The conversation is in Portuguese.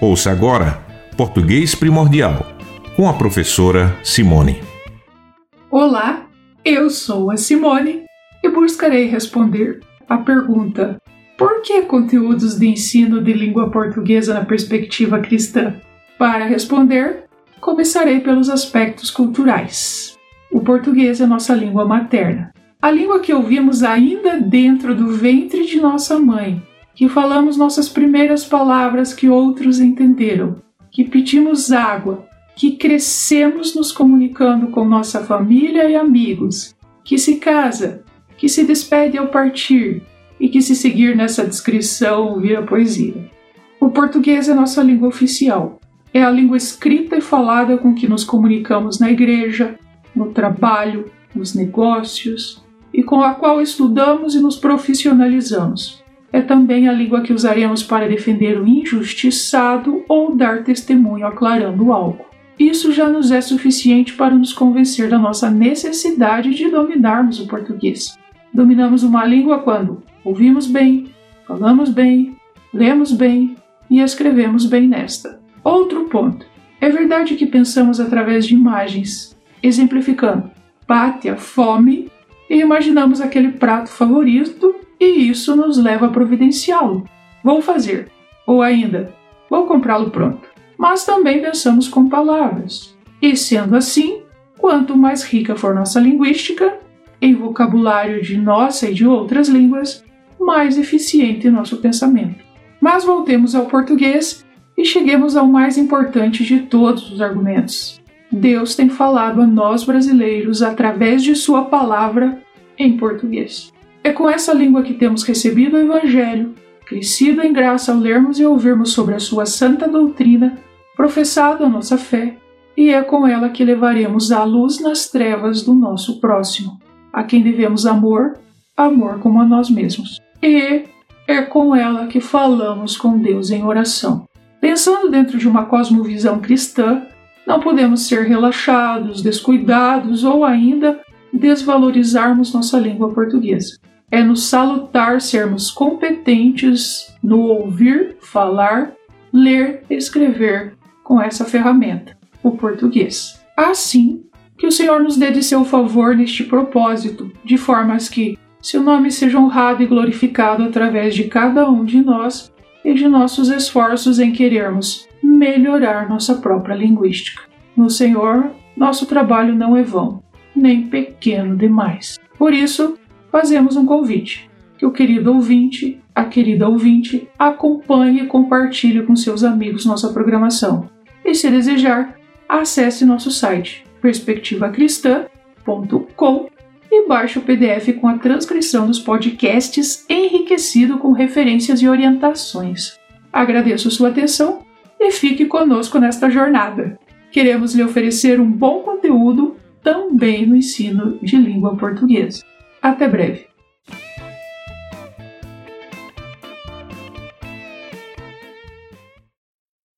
Ouça agora Português Primordial com a professora Simone. Olá, eu sou a Simone e buscarei responder a pergunta: por que conteúdos de ensino de língua portuguesa na perspectiva cristã? Para responder, começarei pelos aspectos culturais. O português é nossa língua materna. A língua que ouvimos ainda dentro do ventre de nossa mãe, que falamos nossas primeiras palavras que outros entenderam, que pedimos água, que crescemos nos comunicando com nossa família e amigos, que se casa, que se despede ao partir e que, se seguir nessa descrição, vira poesia. O português é nossa língua oficial. É a língua escrita e falada com que nos comunicamos na igreja, no trabalho, nos negócios, e com a qual estudamos e nos profissionalizamos. É também a língua que usaremos para defender o injustiçado ou dar testemunho aclarando algo. Isso já nos é suficiente para nos convencer da nossa necessidade de dominarmos o português. Dominamos uma língua quando ouvimos bem, falamos bem, lemos bem e escrevemos bem nesta. Outro ponto. É verdade que pensamos através de imagens, exemplificando, bate a fome e imaginamos aquele prato favorito e isso nos leva a providenciá-lo. Vou fazer. Ou ainda, vou comprá-lo pronto. Mas também pensamos com palavras. E sendo assim, quanto mais rica for nossa linguística, em vocabulário de nossa e de outras línguas, mais eficiente nosso pensamento. Mas voltemos ao português e cheguemos ao mais importante de todos os argumentos. Deus tem falado a nós brasileiros através de Sua palavra em português. É com essa língua que temos recebido o Evangelho, crescido em graça ao lermos e ouvirmos sobre a Sua santa doutrina, professado a nossa fé, e é com ela que levaremos a luz nas trevas do nosso próximo, a quem devemos amor, amor como a nós mesmos. E é com ela que falamos com Deus em oração. Pensando dentro de uma cosmovisão cristã, não podemos ser relaxados, descuidados ou ainda desvalorizarmos nossa língua portuguesa. É nos salutar sermos competentes no ouvir, falar, ler escrever com essa ferramenta, o português. Assim, que o Senhor nos dê de seu favor neste propósito, de formas que seu nome seja honrado e glorificado através de cada um de nós e de nossos esforços em querermos melhorar nossa própria linguística. No Senhor, nosso trabalho não é vão, nem pequeno demais. Por isso, fazemos um convite: que o querido ouvinte, a querida ouvinte, acompanhe e compartilhe com seus amigos nossa programação. E se desejar, acesse nosso site perspectivacristã.com e baixe o PDF com a transcrição dos podcasts enriquecido com referências e orientações. Agradeço sua atenção e fique conosco nesta jornada. Queremos lhe oferecer um bom conteúdo também no ensino de língua portuguesa. Até breve!